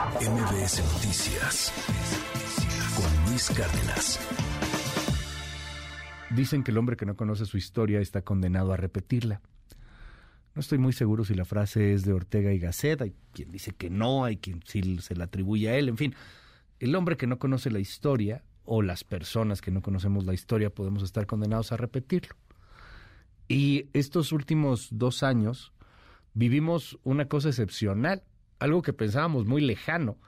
MBS Noticias con Luis Cárdenas. Dicen que el hombre que no conoce su historia está condenado a repetirla. No estoy muy seguro si la frase es de Ortega y Gasset, hay quien dice que no, hay quien sí se la atribuye a él, en fin. El hombre que no conoce la historia o las personas que no conocemos la historia podemos estar condenados a repetirlo. Y estos últimos dos años vivimos una cosa excepcional, algo que pensábamos muy lejano.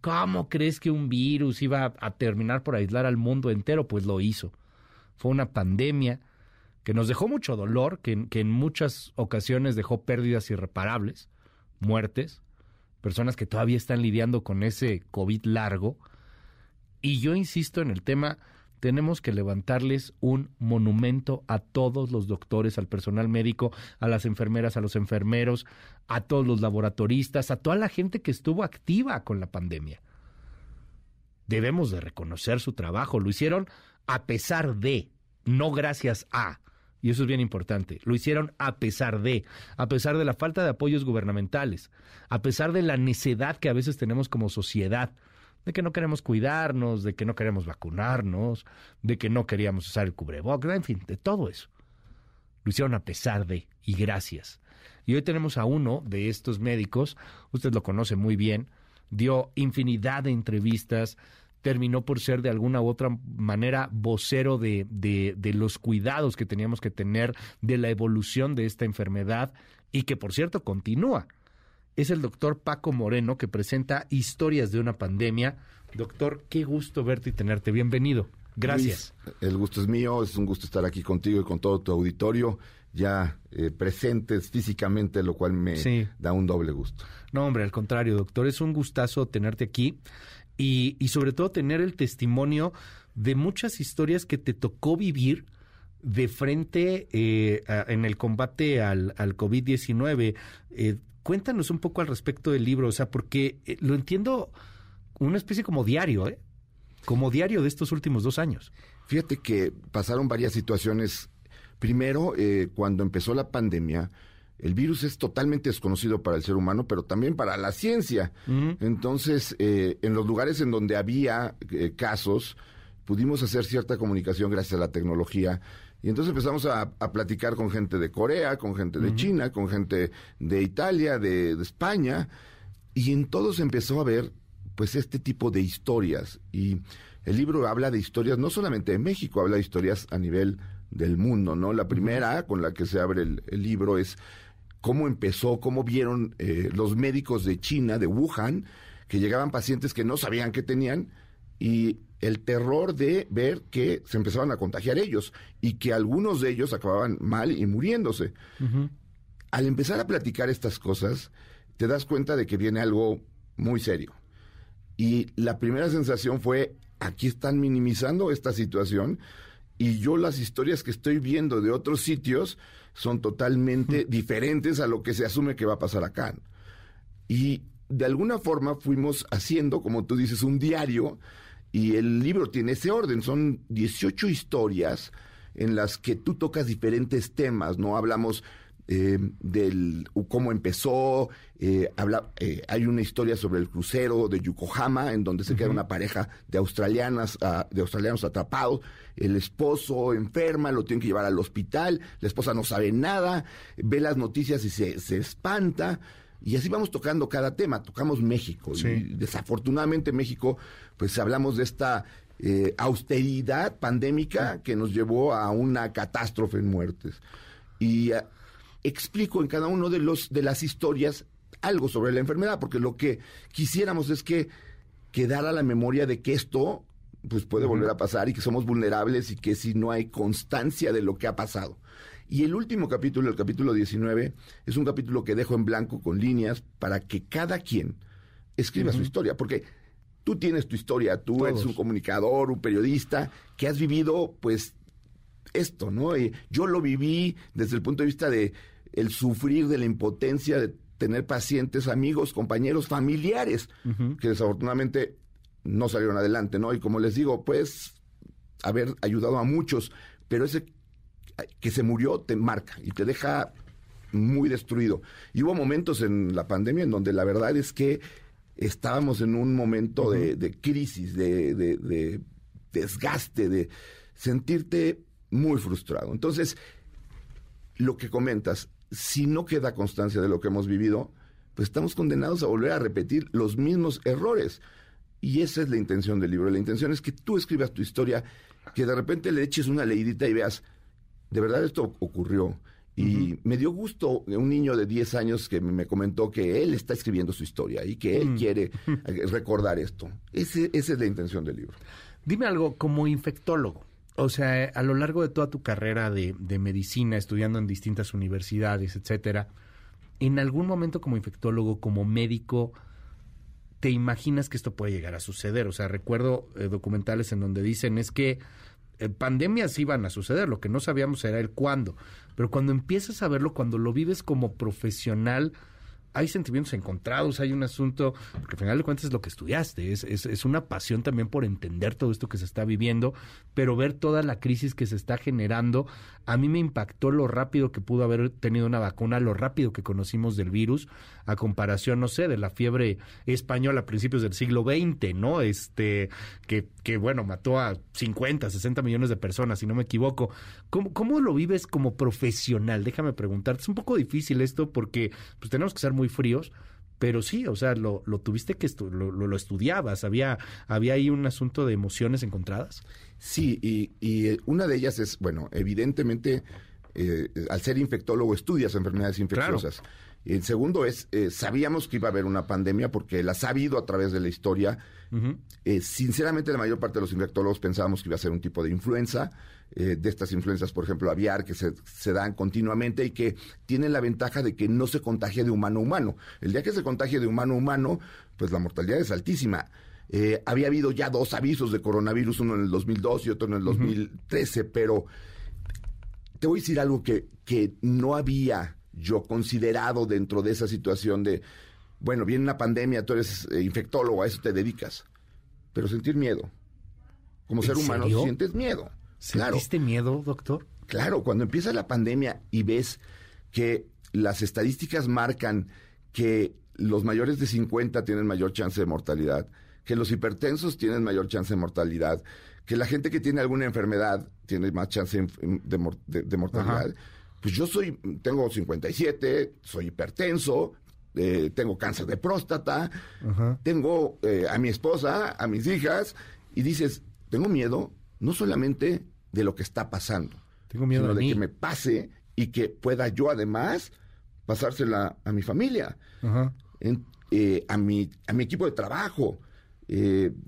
¿Cómo crees que un virus iba a terminar por aislar al mundo entero? Pues lo hizo. Fue una pandemia que nos dejó mucho dolor, que, que en muchas ocasiones dejó pérdidas irreparables, muertes, personas que todavía están lidiando con ese COVID largo. Y yo insisto en el tema tenemos que levantarles un monumento a todos los doctores, al personal médico, a las enfermeras, a los enfermeros, a todos los laboratoristas, a toda la gente que estuvo activa con la pandemia. Debemos de reconocer su trabajo. Lo hicieron a pesar de, no gracias a. Y eso es bien importante. Lo hicieron a pesar de, a pesar de la falta de apoyos gubernamentales, a pesar de la necedad que a veces tenemos como sociedad de que no queremos cuidarnos, de que no queremos vacunarnos, de que no queríamos usar el cubrebocas, en fin, de todo eso. Lo hicieron a pesar de, y gracias. Y hoy tenemos a uno de estos médicos, usted lo conoce muy bien, dio infinidad de entrevistas, terminó por ser de alguna u otra manera vocero de, de, de, los cuidados que teníamos que tener de la evolución de esta enfermedad y que por cierto continúa es el doctor Paco Moreno que presenta Historias de una pandemia. Doctor, qué gusto verte y tenerte. Bienvenido. Gracias. el gusto es mío, es un gusto estar aquí contigo y con todo tu auditorio ya eh, presentes físicamente, lo cual me da un doble gusto. No, hombre, al contrario, doctor, es un gustazo tenerte aquí y, y sobre todo tener el testimonio de muchas historias que te tocó vivir de frente eh, en el combate al, al COVID-19. Eh, Cuéntanos un poco al respecto del libro, o sea, porque eh, lo entiendo una especie como diario, ¿eh? Como diario de estos últimos dos años. Fíjate que pasaron varias situaciones. Primero, eh, cuando empezó la pandemia, el virus es totalmente desconocido para el ser humano, pero también para la ciencia. Entonces, eh, en los lugares en donde había casos, pudimos hacer cierta comunicación gracias a la tecnología y entonces empezamos a, platicar con gente de Corea, con gente de China, con gente de Italia, de, España, y en todos empezó a ver pues este tipo de historias. Y el libro habla de historias no solamente de México, habla de historias a nivel del mundo, ¿no? La primera con la que se abre el, libro es cómo empezó, cómo vieron eh, los médicos de China, de Wuhan, que llegaban pacientes que no sabían que tenían y el terror de ver que se empezaban a contagiar ellos y que algunos de ellos acababan mal y muriéndose. Al empezar a platicar estas cosas, te das cuenta de que viene algo muy serio. Y la primera sensación fue, aquí están minimizando esta situación y yo las historias que estoy viendo de otros sitios son totalmente diferentes a lo que se asume que va a pasar acá. Y de alguna forma fuimos haciendo, como tú dices, un diario y el libro tiene ese orden, son 18 historias en las que tú tocas diferentes temas, ¿no? Hablamos eh, del cómo empezó, eh, habla, eh, hay una historia sobre el crucero de Yokohama, en donde se queda una pareja de australianas, uh, de australianos atrapados, el esposo enferma, lo tienen que llevar al hospital, la esposa no sabe nada, ve las noticias y se, se espanta, y así vamos tocando cada tema. Tocamos México. Y desafortunadamente México, pues hablamos de esta eh, austeridad pandémica que nos llevó a una catástrofe en muertes. Y eh, explico en cada uno de los de las historias algo sobre la enfermedad, porque lo que quisiéramos es que quedara la memoria de que esto pues puede volver a pasar y que somos vulnerables y que si no hay constancia de lo que ha pasado. Y el último capítulo, el capítulo 19, es un capítulo que dejo en blanco con líneas para que cada quien escriba su historia, porque tú tienes tu historia, tú eres un comunicador, un periodista, que has vivido, pues, esto, ¿no? Y yo lo viví desde el punto de vista de el sufrir de la impotencia de tener pacientes, amigos, compañeros, familiares, que desafortunadamente no salieron adelante, ¿no? Y como les digo, pues haber ayudado a muchos, pero ese que se murió te marca y te deja muy destruido. Y hubo momentos en la pandemia en donde la verdad es que estábamos en un momento de, de, crisis, de, de, de desgaste, de sentirte muy frustrado. Entonces, lo que comentas, si no queda constancia de lo que hemos vivido, pues estamos condenados a volver a repetir los mismos errores. Y esa es la intención del libro. La intención es que tú escribas tu historia, que de repente le eches una leidita y veas, de verdad esto ocurrió. Y me dio gusto un niño de 10 años que me comentó que él está escribiendo su historia y que él mm. quiere recordar esto. Ese, esa es la intención del libro. Dime algo, como infectólogo, o sea, a lo largo de toda tu carrera de, de medicina, estudiando en distintas universidades, etcétera, en algún momento como infectólogo, como médico, te imaginas que esto puede llegar a suceder. O sea, recuerdo eh, documentales en donde dicen es que eh, pandemias iban a suceder, lo que no sabíamos era el cuándo. Pero cuando empiezas a verlo, cuando lo vives como profesional, hay sentimientos encontrados, hay un asunto, porque al final de cuentas es lo que estudiaste, es, es, una pasión también por entender todo esto que se está viviendo, pero ver toda la crisis que se está generando, a mí me impactó lo rápido que pudo haber tenido una vacuna, lo rápido que conocimos del virus, a comparación, no sé, de la fiebre española a principios del siglo XX, ¿no? Este, que, que bueno, mató a 50, 60 millones de personas, si no me equivoco. ¿Cómo, cómo lo vives como profesional? Déjame preguntarte, es un poco difícil esto porque pues tenemos que ser muy fríos, pero sí, o sea, lo, lo tuviste que lo, lo, estudiabas, había, había ahí un asunto de emociones encontradas. Sí, y, y eh, una de ellas es, bueno, evidentemente, eh, al ser infectólogo estudias enfermedades infecciosas. El segundo es, eh, sabíamos que iba a haber una pandemia porque las ha habido a través de la historia. Eh, sinceramente, la mayor parte de los infectólogos pensábamos que iba a ser un tipo de influenza, eh, de estas influencias, por ejemplo, aviar, que se, se, dan continuamente y que tienen la ventaja de que no se contagia de humano a humano. El día que se contagia de humano a humano, pues la mortalidad es altísima. había habido ya dos avisos de coronavirus, uno en el 2002 y otro en el 2013, pero te voy a decir algo que, que no había yo considerado dentro de esa situación de, bueno, viene una pandemia, tú eres eh, infectólogo, a eso te dedicas, pero sentir miedo. Como ser humano sientes miedo. ¿Sentiste miedo, doctor? Claro, cuando empieza la pandemia y ves que las estadísticas marcan que los mayores de 50 tienen mayor chance de mortalidad, que los hipertensos tienen mayor chance de mortalidad, que la gente que tiene alguna enfermedad tiene más chance de, mortalidad pues yo soy, tengo 57, soy hipertenso, eh, tengo cáncer de próstata, tengo eh, a mi esposa, a mis hijas, y dices, tengo miedo no solamente de lo que está pasando, tengo miedo sino de que me pase y que pueda yo además pasársela a mi familia, eh, a, mi, a mi equipo de trabajo,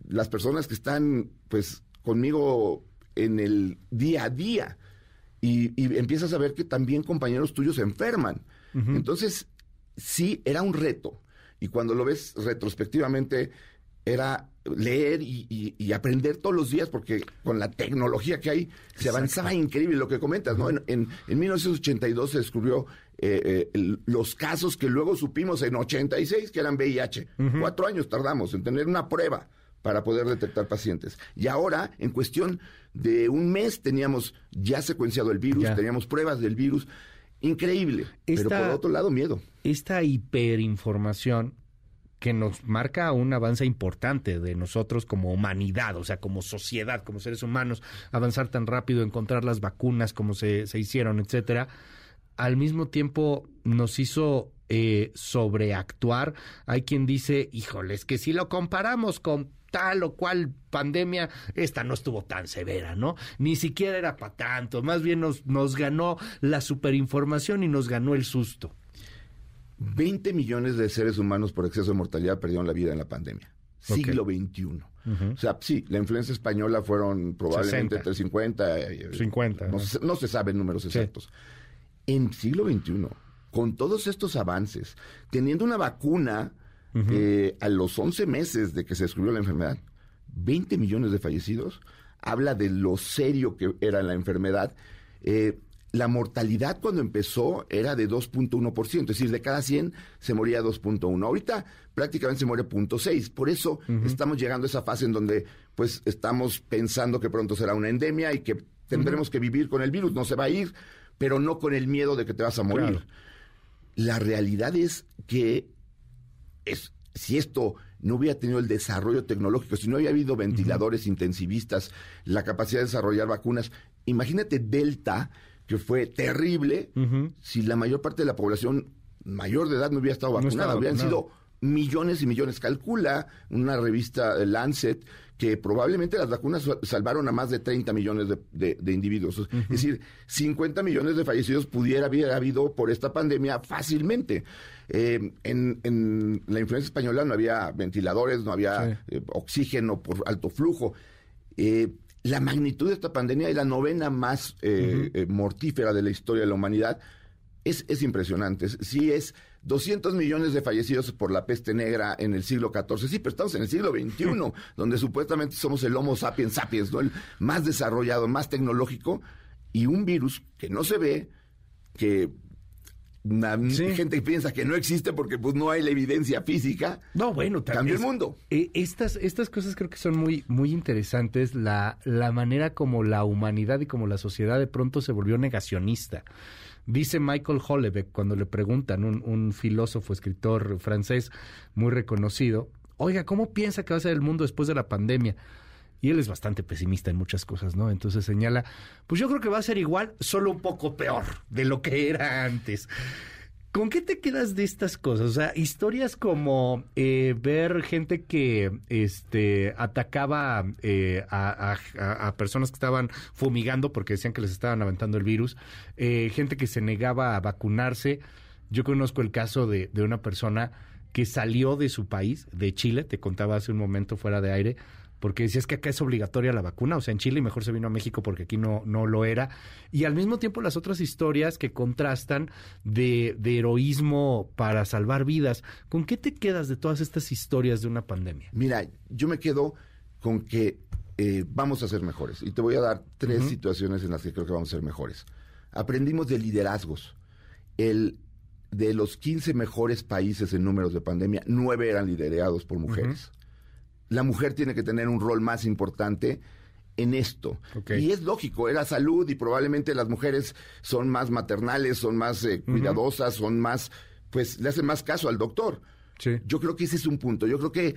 las personas que están pues conmigo en el día a día y, empiezas a ver que también compañeros tuyos se enferman. Entonces, sí, era un reto. Y cuando lo ves retrospectivamente, era leer y, aprender todos los días, porque con la tecnología que hay, se avanzaba increíble lo que comentas, ¿no? En, en, 1982 se descubrió eh, eh, los casos que luego supimos en 86 que eran VIH. Cuatro años tardamos en tener una prueba para poder detectar pacientes. Y ahora, en cuestión de un mes, teníamos ya secuenciado el virus, teníamos pruebas del virus. Increíble. pero por otro lado, miedo. Esta hiperinformación que nos marca un avance importante de nosotros como humanidad, o sea, como sociedad, como seres humanos, avanzar tan rápido, encontrar las vacunas como se, se hicieron, etcétera, al mismo tiempo nos hizo eh, sobreactuar. Hay quien dice, híjole, es que si lo comparamos con tal o cual pandemia, esta no estuvo tan severa, ¿no? Ni siquiera era para tanto, más bien nos, nos ganó la superinformación y nos ganó el susto. 20 millones de seres humanos por exceso de mortalidad perdieron la vida en la pandemia. Siglo XXI. O sea, sí, la influencia española fueron probablemente entre 50 y 50. No, se, no se saben números exactos. En siglo XXI, con todos estos avances, teniendo una vacuna eh, a los 11 meses de que se descubrió la enfermedad, 20 millones de fallecidos, habla de lo serio que era la enfermedad. Eh, la mortalidad cuando empezó era de 2.1%, es decir, de cada 100 se moría 2.1. Ahorita prácticamente se muere 0.6. Por eso estamos llegando a esa fase en donde pues estamos pensando que pronto será una endemia y que tendremos que vivir con el virus, no se va a ir, pero no con el miedo de que te vas a morir. La realidad es que es, si esto no hubiera tenido el desarrollo tecnológico, si no había habido ventiladores intensivistas, la capacidad de desarrollar vacunas, imagínate Delta, que fue terrible, si la mayor parte de la población mayor de edad no hubiera estado vacunada, hubieran sido millones y millones. Calcula una revista Lancet que probablemente las vacunas salvaron a más de 30 millones de, individuos. Es decir, 50 millones de fallecidos pudiera haber habido por esta pandemia fácilmente. Eh, en, la influencia española no había ventiladores, no había eh, oxígeno por alto flujo. Eh, la magnitud de esta pandemia es la novena más mortífera de la historia de la humanidad. Es, es impresionante. Sí es 200 millones de fallecidos por la peste negra en el siglo XIV. Sí, pero estamos en el siglo XXI, donde supuestamente somos el Homo sapiens sapiens, ¿no? El más desarrollado, más tecnológico, y un virus que no se ve, que la gente piensa que no existe porque pues no hay la evidencia física. No, bueno, también el mundo. Eh, estas, estas cosas creo que son muy, muy interesantes, la, la manera como la humanidad y como la sociedad de pronto se volvió negacionista. Dice Michael Hollebeck cuando le preguntan, un, un filósofo, escritor francés muy reconocido, oiga, ¿cómo piensa que va a ser el mundo después de la pandemia? Y él es bastante pesimista en muchas cosas, ¿no? Entonces señala, pues yo creo que va a ser igual, solo un poco peor de lo que era antes. ¿Con qué te quedas de estas cosas? O sea, historias como eh, ver gente que este, atacaba eh, a, personas que estaban fumigando porque decían que les estaban aventando el virus, eh, gente que se negaba a vacunarse. Yo conozco el caso de, de una persona que salió de su país, de Chile, te contaba hace un momento fuera de aire, porque decías que acá es obligatoria la vacuna, o sea, en Chile y mejor se vino a México porque aquí no, no lo era. Y al mismo tiempo las otras historias que contrastan de, de heroísmo para salvar vidas. ¿Con qué te quedas de todas estas historias de una pandemia? Mira, yo me quedo con que eh, vamos a ser mejores. Y te voy a dar tres situaciones en las que creo que vamos a ser mejores. Aprendimos de liderazgos. El, de los 15 mejores países en números de pandemia, nueve eran liderados por mujeres la mujer tiene que tener un rol más importante en esto. Y es lógico, era salud y probablemente las mujeres son más maternales, son más eh, cuidadosas, son más, pues le hacen más caso al doctor. Yo creo que ese es un punto. Yo creo que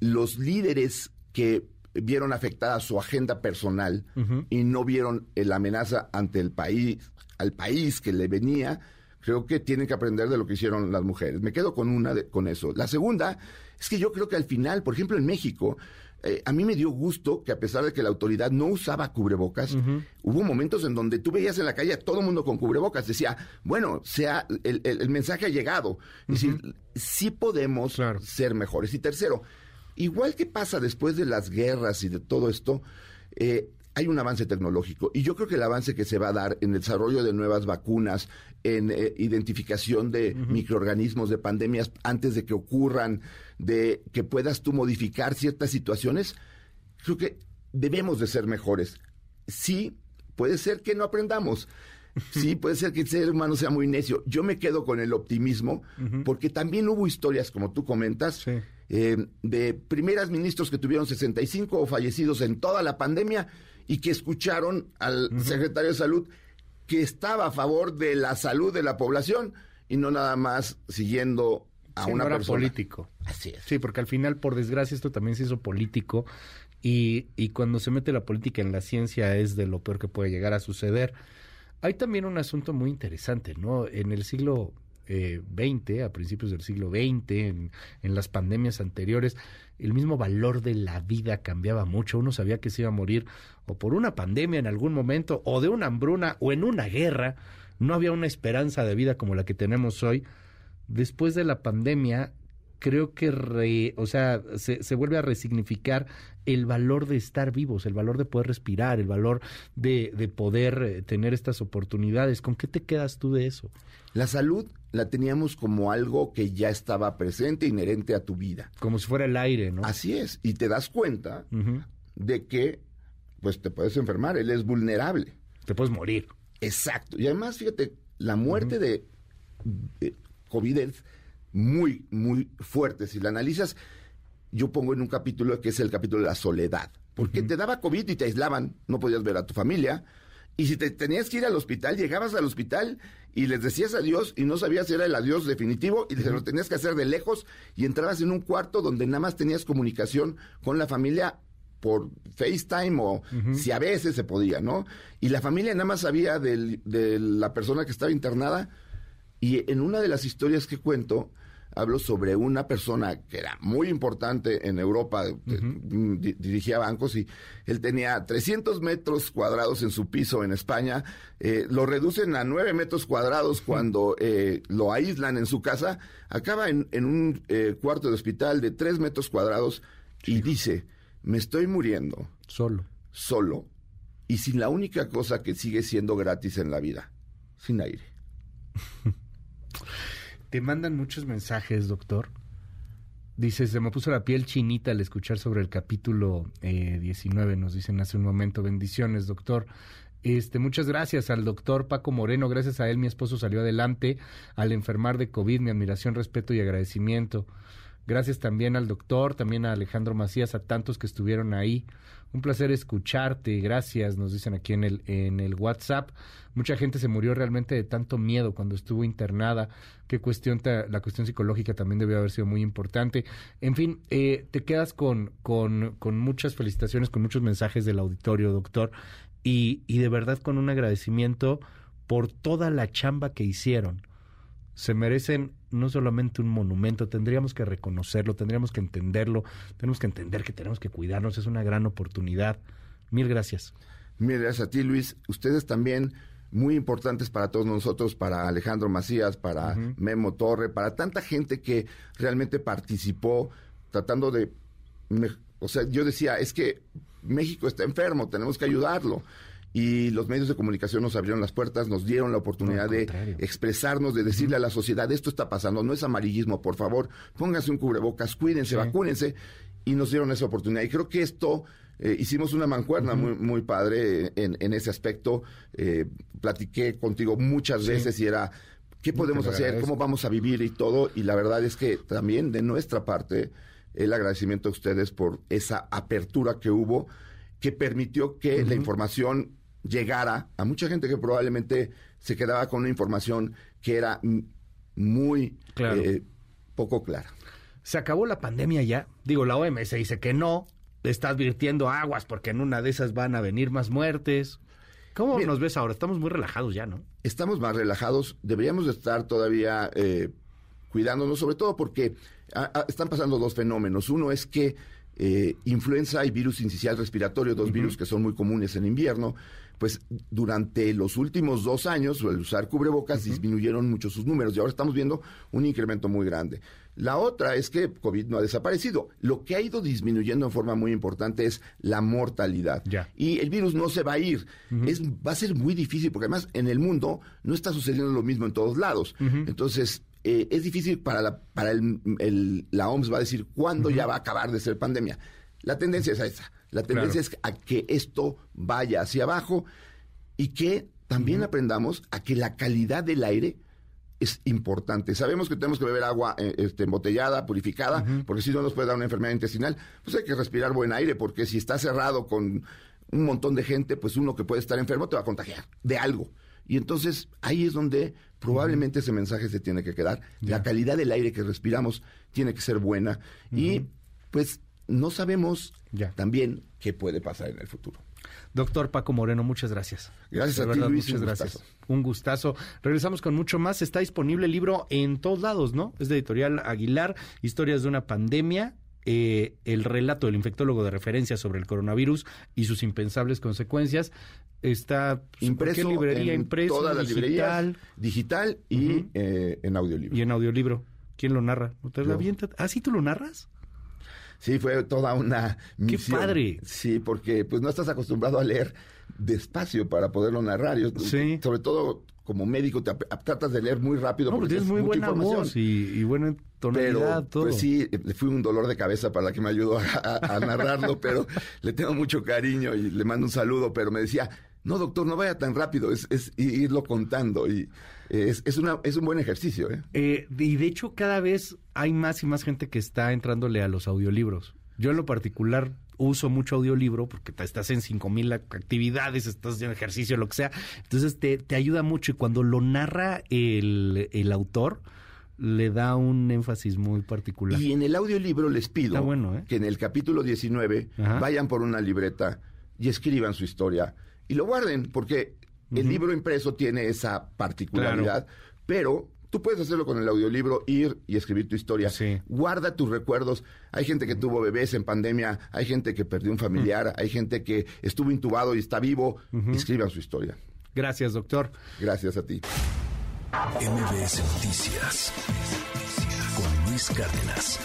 los líderes que vieron afectada su agenda personal y no vieron la amenaza ante el país, al país que le venía, creo que tienen que aprender de lo que hicieron las mujeres. Me quedo con una con eso. La segunda es que yo creo que al final, por ejemplo, en México, eh, a mí me dio gusto que a pesar de que la autoridad no usaba cubrebocas, hubo momentos en donde tú veías en la calle a todo el mundo con cubrebocas. Decía, bueno, sea el, mensaje ha llegado. Es decir, sí podemos ser mejores. Y tercero, igual que pasa después de las guerras y de todo esto, eh, hay un avance tecnológico y yo creo que el avance que se va a dar en el desarrollo de nuevas vacunas, en eh, identificación de microorganismos, de pandemias antes de que ocurran, de que puedas tú modificar ciertas situaciones, creo que debemos de ser mejores. Sí, puede ser que no aprendamos. Sí, puede ser que el ser humano sea muy necio. Yo me quedo con el optimismo, porque también hubo historias, como tú comentas, eh, de primeras ministros que tuvieron 65 fallecidos en toda la pandemia y que escucharon al secretario de salud que estaba a favor de la salud de la población y no nada más siguiendo a una no persona. político. Así es. Sí, porque al final, por desgracia, esto también se hizo político y, y cuando se mete la política en la ciencia es de lo peor que puede llegar a suceder. Hay también un asunto muy interesante, ¿no? En el siglo eh, 20, a principios del siglo XX, en, las pandemias anteriores, el mismo valor de la vida cambiaba mucho. Uno sabía que se iba a morir o por una pandemia en algún momento, o de una hambruna, o en una guerra. No había una esperanza de vida como la que tenemos hoy. Después de la pandemia, creo que, o sea, se, se, vuelve a resignificar el valor de estar vivos, el valor de poder respirar, el valor de, de poder eh, tener estas oportunidades. ¿Con qué te quedas tú de eso? La salud la teníamos como algo que ya estaba presente, inherente a tu vida. Como si fuera el aire, ¿no? Así es. Y te das cuenta de que, pues te puedes enfermar, él es vulnerable. Te puedes morir. Exacto. Y además, fíjate, la muerte de, COVID es muy, muy fuerte. Si la analizas, yo pongo en un capítulo que es el capítulo de la soledad. Porque te daba COVID y te aislaban, no podías ver a tu familia Y si te tenías que ir al hospital, llegabas al hospital y les decías adiós y no sabías si era el adiós definitivo y se lo tenías que hacer de lejos y entrabas en un cuarto donde nada más tenías comunicación con la familia por FaceTime o si a veces se podía, ¿no? Y la familia nada más sabía de la persona que estaba internada y en una de las historias que cuento hablo sobre una persona que era muy importante en Europa, dirigía bancos y él tenía 300 metros cuadrados en su piso en España, eh, lo reducen a 9 metros cuadrados cuando eh, lo aíslan en su casa, acaba en, un eh, cuarto de hospital de 3 metros cuadrados y dice, me estoy muriendo. Solo. Solo. Y sin la única cosa que sigue siendo gratis en la vida, sin aire. Te mandan muchos mensajes, doctor. Dices, se me puso la piel chinita al escuchar sobre el capítulo eh, 19, nos dicen hace un momento. Bendiciones, doctor. Este, muchas gracias al doctor Paco Moreno, gracias a él mi esposo salió adelante al enfermar de COVID, mi admiración, respeto y agradecimiento. Gracias también al doctor, también a Alejandro Macías, a tantos que estuvieron ahí. Un placer escucharte, gracias, nos dicen aquí en el, en el WhatsApp. Mucha gente se murió realmente de tanto miedo cuando estuvo internada. Qué cuestión, la cuestión psicológica también debió haber sido muy importante. En fin, eh, te quedas con, con, con muchas felicitaciones, con muchos mensajes del auditorio, doctor, y, y de verdad con un agradecimiento por toda la chamba que hicieron se merecen no solamente un monumento, tendríamos que reconocerlo, tendríamos que entenderlo, tenemos que entender que tenemos que cuidarnos, es una gran oportunidad. Mil gracias. Mil gracias a ti, Luis. Ustedes también muy importantes para todos nosotros, para Alejandro Macías, para Memo Torre, para tanta gente que realmente participó tratando de... O sea, yo decía, es que México está enfermo, tenemos que ayudarlo y los medios de comunicación nos abrieron las puertas, nos dieron la oportunidad de expresarnos, de decirle a la sociedad, esto está pasando, no es amarillismo, por favor, pónganse un cubrebocas, cuídense, vacúnense, y nos dieron esa oportunidad. Y creo que esto, eh, hicimos una mancuerna muy, muy padre en, en ese aspecto, eh, platiqué contigo muchas veces y era... ¿Qué podemos hacer? ¿Cómo vamos a vivir y todo? Y la verdad es que también de nuestra parte, el agradecimiento a ustedes por esa apertura que hubo, que permitió que la información llegara a mucha gente que probablemente se quedaba con una información que era muy eh, poco clara. ¿Se acabó la pandemia ya? Digo, la OMS dice que no, está advirtiendo aguas porque en una de esas van a venir más muertes. ¿Cómo nos ves ahora? Estamos muy relajados ya, ¿no? Estamos más relajados, deberíamos estar todavía eh, cuidándonos, sobre todo porque están pasando dos fenómenos. Uno es que eh, influenza y virus incisional respiratorio, dos virus que son muy comunes en invierno, pues durante los últimos dos años, al usar cubrebocas, disminuyeron mucho sus números y ahora estamos viendo un incremento muy grande. La otra es que COVID no ha desaparecido. Lo que ha ido disminuyendo en forma muy importante es la mortalidad. Y el virus no se va a ir. es, va a ser muy difícil porque además en el mundo no está sucediendo lo mismo en todos lados. Entonces, eh, es difícil para la, para el, la OMS va a decir cuándo ya va a acabar de ser pandemia. La tendencia es a esa. La tendencia es a que esto vaya hacia abajo y que también aprendamos a que la calidad del aire es importante. Sabemos que tenemos que beber agua eh, este, embotellada, purificada, porque si no nos puede dar una enfermedad intestinal. Pues hay que respirar buen aire, porque si está cerrado con un montón de gente, pues uno que puede estar enfermo te va a contagiar de algo. Y entonces ahí es donde probablemente ese mensaje se tiene que quedar. La calidad del aire que respiramos tiene que ser buena. Y pues no sabemos también qué puede pasar en el futuro. Doctor Paco Moreno, muchas gracias. Gracias a ti, Luis. Muchas gracias. Un gustazo. Regresamos con mucho más. Está disponible el libro en todos lados, ¿no? Es de Editorial Aguilar, Historias de una pandemia. Eh, el relato del infectólogo de referencia sobre el coronavirus y sus impensables consecuencias está impreso ¿qué librería en impreso todas digital, digital y eh, en audiolibro. Y en audiolibro. ¿Quién lo narra? ¿Te ¿Ah, sí tú lo narras? Sí, fue toda una misión. ¡Qué padre! Sí, porque pues no estás acostumbrado a leer despacio para poderlo narrar. sí. Sobre todo como médico te tratas de leer muy rápido. No, porque tienes muy buena voz y, buena tonalidad, todo. Pues sí, le fui un dolor de cabeza para la que me ayudó a, narrarlo, pero le tengo mucho cariño y le mando un saludo, pero me decía, no doctor, no vaya tan rápido, es, es irlo contando y es, es, una, es un buen ejercicio. ¿eh? ¿eh? y de hecho cada vez hay más y más gente que está entrándole a los audiolibros. Yo en lo particular uso mucho audiolibro porque te- estás en cinco mil actividades, estás haciendo ejercicio, lo que sea. Entonces te, te ayuda mucho y cuando lo narra el, el autor, le da un énfasis muy particular. Y en el audiolibro les pido bueno, ¿eh? que en el capítulo 19 Ajá. vayan por una libreta y escriban su historia y lo guarden, porque el libro impreso tiene esa particularidad, pero tú puedes hacerlo con el audiolibro, ir y escribir tu historia. Sí. Guarda tus recuerdos. Hay gente que tuvo bebés en pandemia, hay gente que perdió un familiar, hay gente que estuvo intubado y está vivo. Escriban su historia. Gracias, doctor. Gracias a ti. MBS Noticias con Luis Cárdenas.